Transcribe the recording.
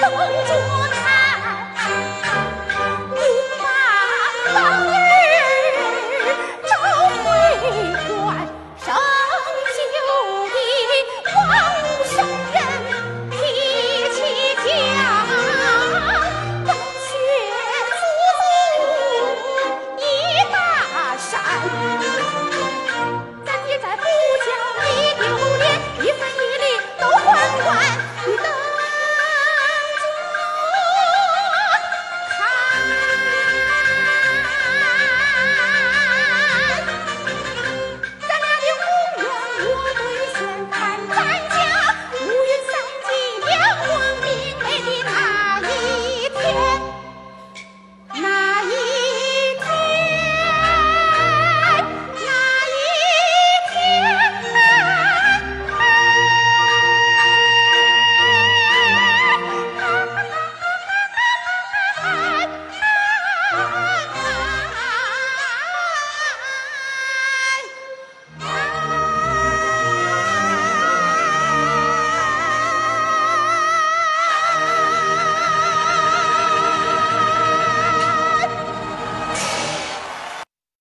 等着